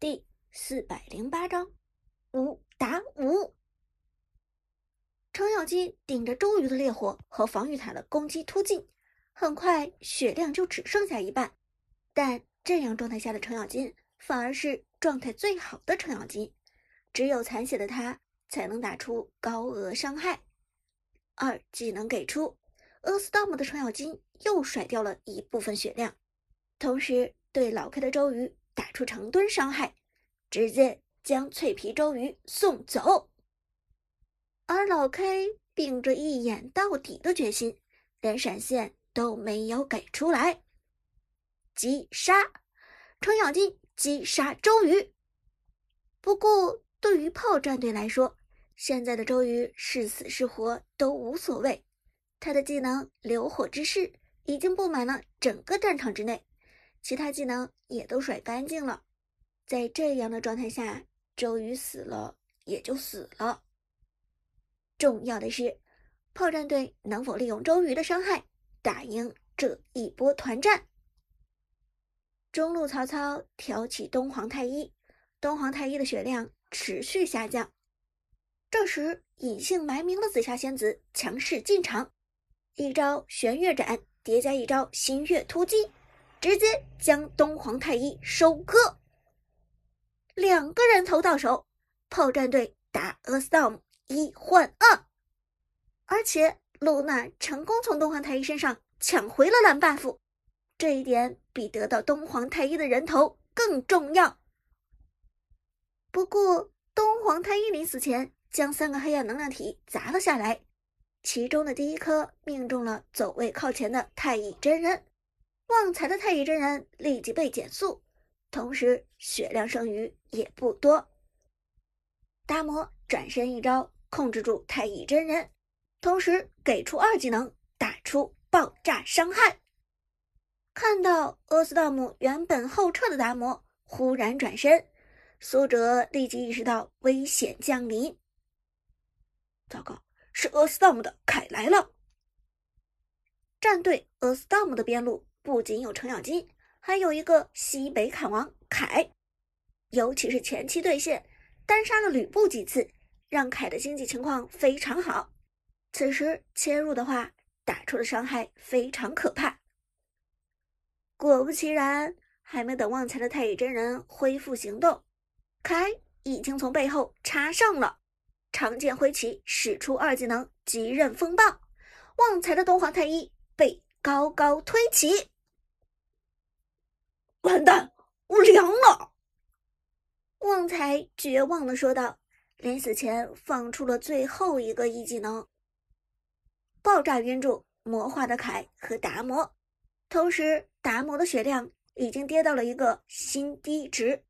第四百零八章五打五。程咬金顶着周瑜的烈火和防御塔的攻击突进，很快血量就只剩下一半。但这样状态下的程咬金，反而是状态最好的程咬金。只有残血的他，才能打出高额伤害。二技能给出，阿斯道姆的程咬金又甩掉了一部分血量，同时对老 K 的周瑜打出成吨伤害，直接将脆皮周瑜送走。而老 K 秉着一眼到底的决心，连闪现都没有给出来。击杀，程咬金击杀周瑜。不过对于炮战队来说，现在的周瑜是死是活都无所谓。他的技能流火之势已经布满了整个战场之内，其他技能也都甩干净了。在这样的状态下，周瑜死了也就死了。重要的是，炮战队能否利用周瑜的伤害打赢这一波团战？中路曹操挑起东皇太一，东皇太一的血量持续下降。这时，隐姓埋名的紫霞仙子强势进场，一招玄月斩叠加一招新月突击，直接将东皇太一收割。两个人头到手，炮战队打 A Storm。一换二，而且露娜成功从东皇太一身上抢回了蓝 buff，这一点比得到东皇太一的人头更重要。不过，东皇太一临死前将三个黑暗能量体砸了下来，其中的第一颗命中了走位靠前的太乙真人，旺财的太乙真人立即被减速，同时血量剩余也不多。达摩转身一招。控制住太乙真人，同时给出二技能，打出爆炸伤害。看到阿斯道姆原本后撤的达摩忽然转身，苏哲立即意识到危险降临。糟糕，是阿斯道姆的凯来了！战队阿斯道姆的边路不仅有程咬金，还有一个西北砍王凯，尤其是前期对线单杀了吕布几次。让凯的经济情况非常好，此时切入的话，打出的伤害非常可怕。果不其然，还没等旺财的太乙真人恢复行动，凯已经从背后插上了，长剑挥起，使出二技能极刃风暴，旺财的东皇太一被高高推起，完蛋，我凉了！旺财绝望的说道。临死前放出了最后一个一技能，爆炸晕住魔化的凯和达摩，同时达摩的血量已经跌到了一个新低值。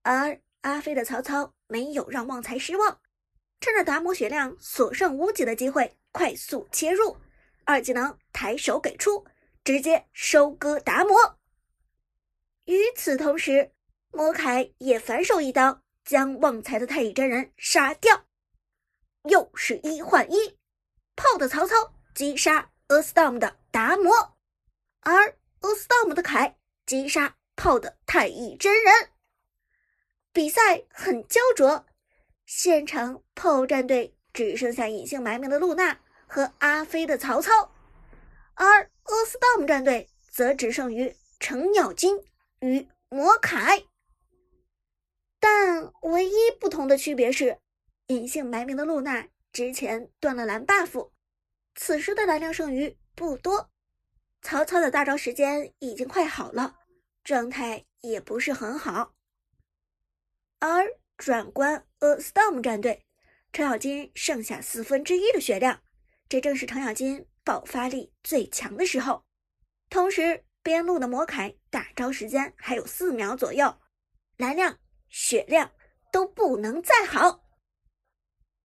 而阿飞的曹操没有让旺财失望，趁着达摩血量所剩无几的机会，快速切入，二技能抬手给出，直接收割达摩。与此同时，魔凯也反手一刀。将旺财的太乙真人杀掉，又是一换一，炮的曹操击杀 A Storm 的达摩，而 A Storm 的凯击杀炮的太乙真人。比赛很焦灼，现场炮战队只剩下隐姓埋名的露娜和阿飞的曹操，而 A Storm 战队则只剩余程咬金与魔铠。但唯一不同的区别是，隐姓埋名的露娜之前断了蓝 buff，此时的蓝量剩余不多。曹操的大招时间已经快好了，状态也不是很好。而转关 A Storm 战队，程咬金剩下四分之一的血量，这正是程咬金爆发力最强的时候。同时，边路的魔凯大招时间还有四秒左右，蓝量。血量都不能再好，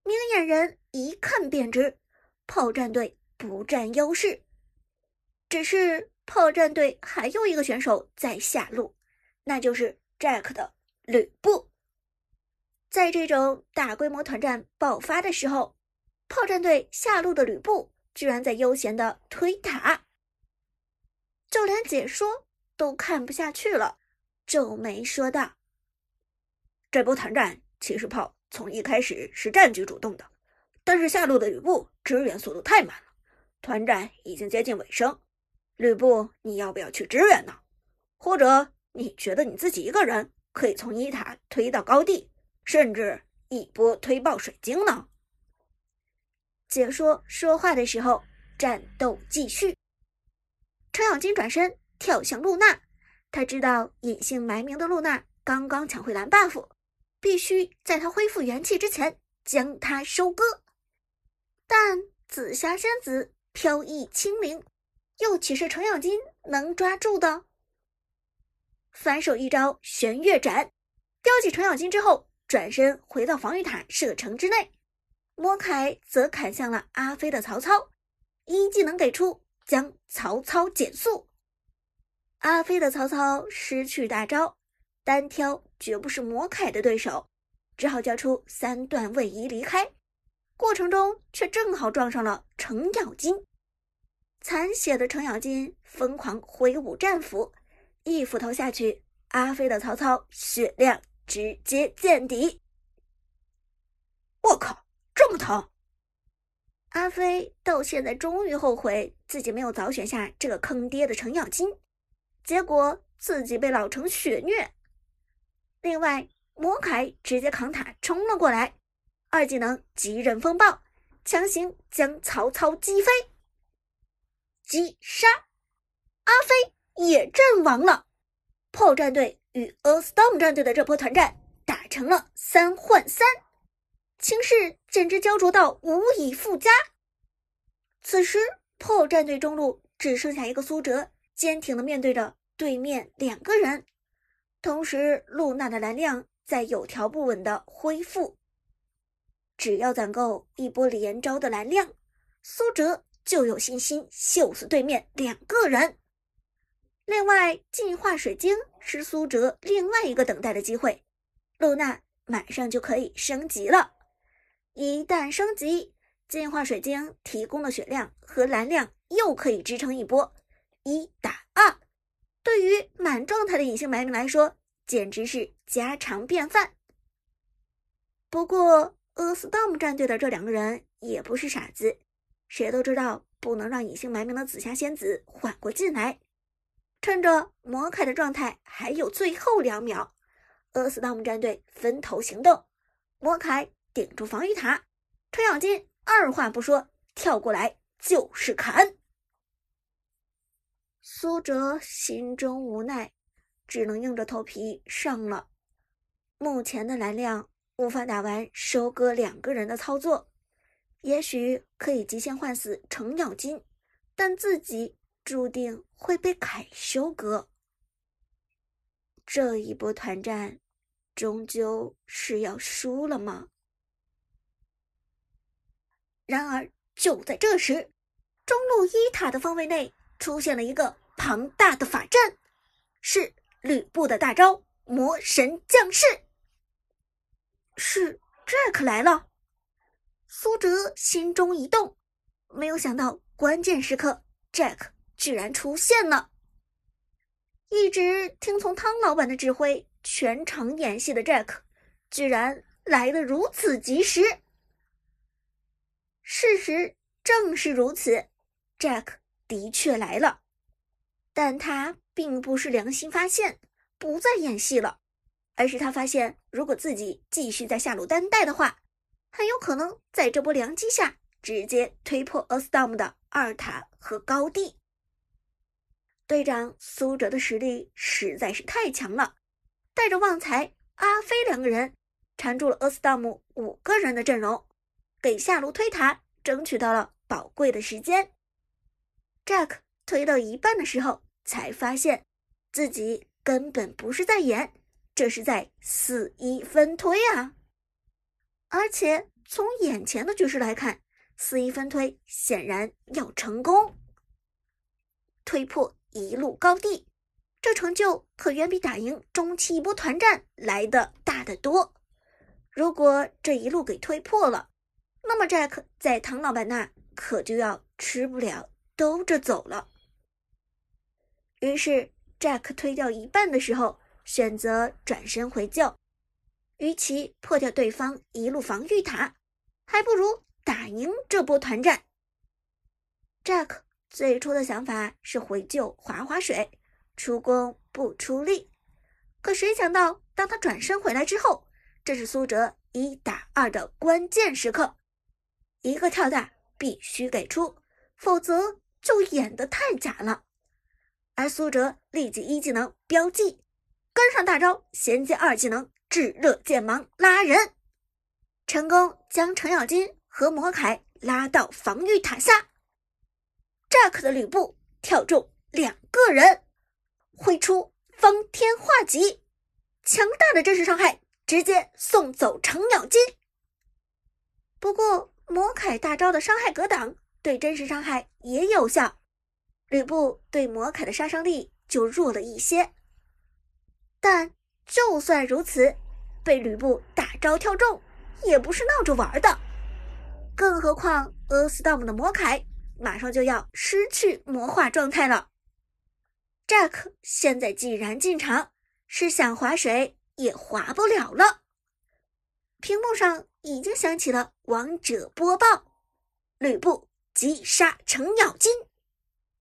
明眼人一看便知，炮战队不占优势。只是炮战队还有一个选手在下路，那就是 Jack 的吕布。在这种大规模团战爆发的时候，炮战队下路的吕布居然在悠闲的推塔，就连解说都看不下去了，皱眉说道。这波团战，骑士炮从一开始是战局主动的，但是下路的吕布支援速度太慢了，团战已经接近尾声。吕布，你要不要去支援呢？或者你觉得你自己一个人可以从一塔推到高地，甚至一波推爆水晶呢？解说说话的时候，战斗继续。程咬金转身跳向露娜，他知道隐姓埋名的露娜刚刚抢回蓝 buff，必须在他恢复元气之前将他收割。但紫霞仙子飘逸轻灵。又岂是程咬金能抓住的？反手一招玄月斩，叼起程咬金之后，转身回到防御塔射程之内。魔凯则砍向了阿飞的曹操，一技能给出，将曹操减速。阿飞的曹操失去大招，单挑绝不是魔凯的对手，只好交出三段位移离开。过程中却正好撞上了程咬金。残血的程咬金疯狂挥舞战斧，一斧头下去，阿飞的曹操血量直接见底。我靠，这么疼！阿飞到现在终于后悔自己没有早选下这个坑爹的程咬金，结果自己被老程血虐。另外，魔凯直接扛塔冲了过来，二技能极刃风暴，强行将曹操击飞。击杀，阿飞也阵亡了。炮战队与 A Storm 战队的这波团战打成了三换三，情势简直焦灼到无以复加。此时，破战队中路只剩下一个苏哲，坚挺的面对着对面两个人，同时露娜的蓝量在有条不紊的恢复。只要攒够一波连招的蓝量，苏哲。就有信心秀死对面两个人。另外，进化水晶是苏哲另外一个等待的机会，露娜马上就可以升级了。一旦升级，进化水晶提供的血量和蓝量又可以支撑一波一打二。对于满状态的隐姓埋名来说，简直是家常便饭。不过，阿斯道姆战队的这两个人也不是傻子。谁都知道不能让隐姓埋名的紫霞仙子缓过劲来。趁着魔凯的状态还有最后两秒，厄斯道姆战队分头行动。魔凯顶住防御塔，程咬金二话不说跳过来就是砍。苏哲心中无奈，只能硬着头皮上了。目前的蓝量无法打完收割两个人的操作。也许可以极限换死程咬金，但自己注定会被凯收割。这一波团战，终究是要输了吗？然而就在这时，中路一塔的方位内出现了一个庞大的法阵，是吕布的大招魔神降世。是 Jack 来了。苏哲心中一动，没有想到关键时刻，Jack 居然出现了。一直听从汤老板的指挥，全程演戏的 Jack，居然来的如此及时。事实正是如此，Jack 的确来了，但他并不是良心发现，不再演戏了，而是他发现，如果自己继续在下路单带的话。很有可能在这波良机下，直接推破 a s t o m 的二塔和高地。队长苏哲的实力实在是太强了，带着旺财、阿飞两个人缠住了 a s t o m 五个人的阵容，给下路推塔争取到了宝贵的时间。Jack 推到一半的时候，才发现自己根本不是在演，这是在肆意分推啊！而且从眼前的局势来看，四一分推显然要成功，推破一路高地，这成就可远比打赢中期一波团战来的大得多。如果这一路给推破了，那么 Jack 在唐老板那可就要吃不了兜着走了。于是 Jack 推掉一半的时候，选择转身回救。与其破掉对方一路防御塔，还不如打赢这波团战。Jack 最初的想法是回救划划水，出工不出力。可谁想到，当他转身回来之后，这是苏哲一打二的关键时刻，一个跳大必须给出，否则就演得太假了。而苏哲立即一技能标记，跟上大招衔接二技能炙热剑芒拉人，成功将程咬金和魔凯拉到防御塔下。Jack 的吕布跳中两个人，挥出方天画戟，强大的真实伤害直接送走程咬金。不过魔凯大招的伤害格挡对真实伤害也有效。吕布对魔凯的杀伤力就弱了一些，但就算如此，被吕布大招跳中也不是闹着玩的。更何况阿斯道姆的魔凯马上就要失去魔化状态了。Jack 现在既然进场，是想划水也划不了了。屏幕上已经响起了王者播报：吕布击杀程咬金。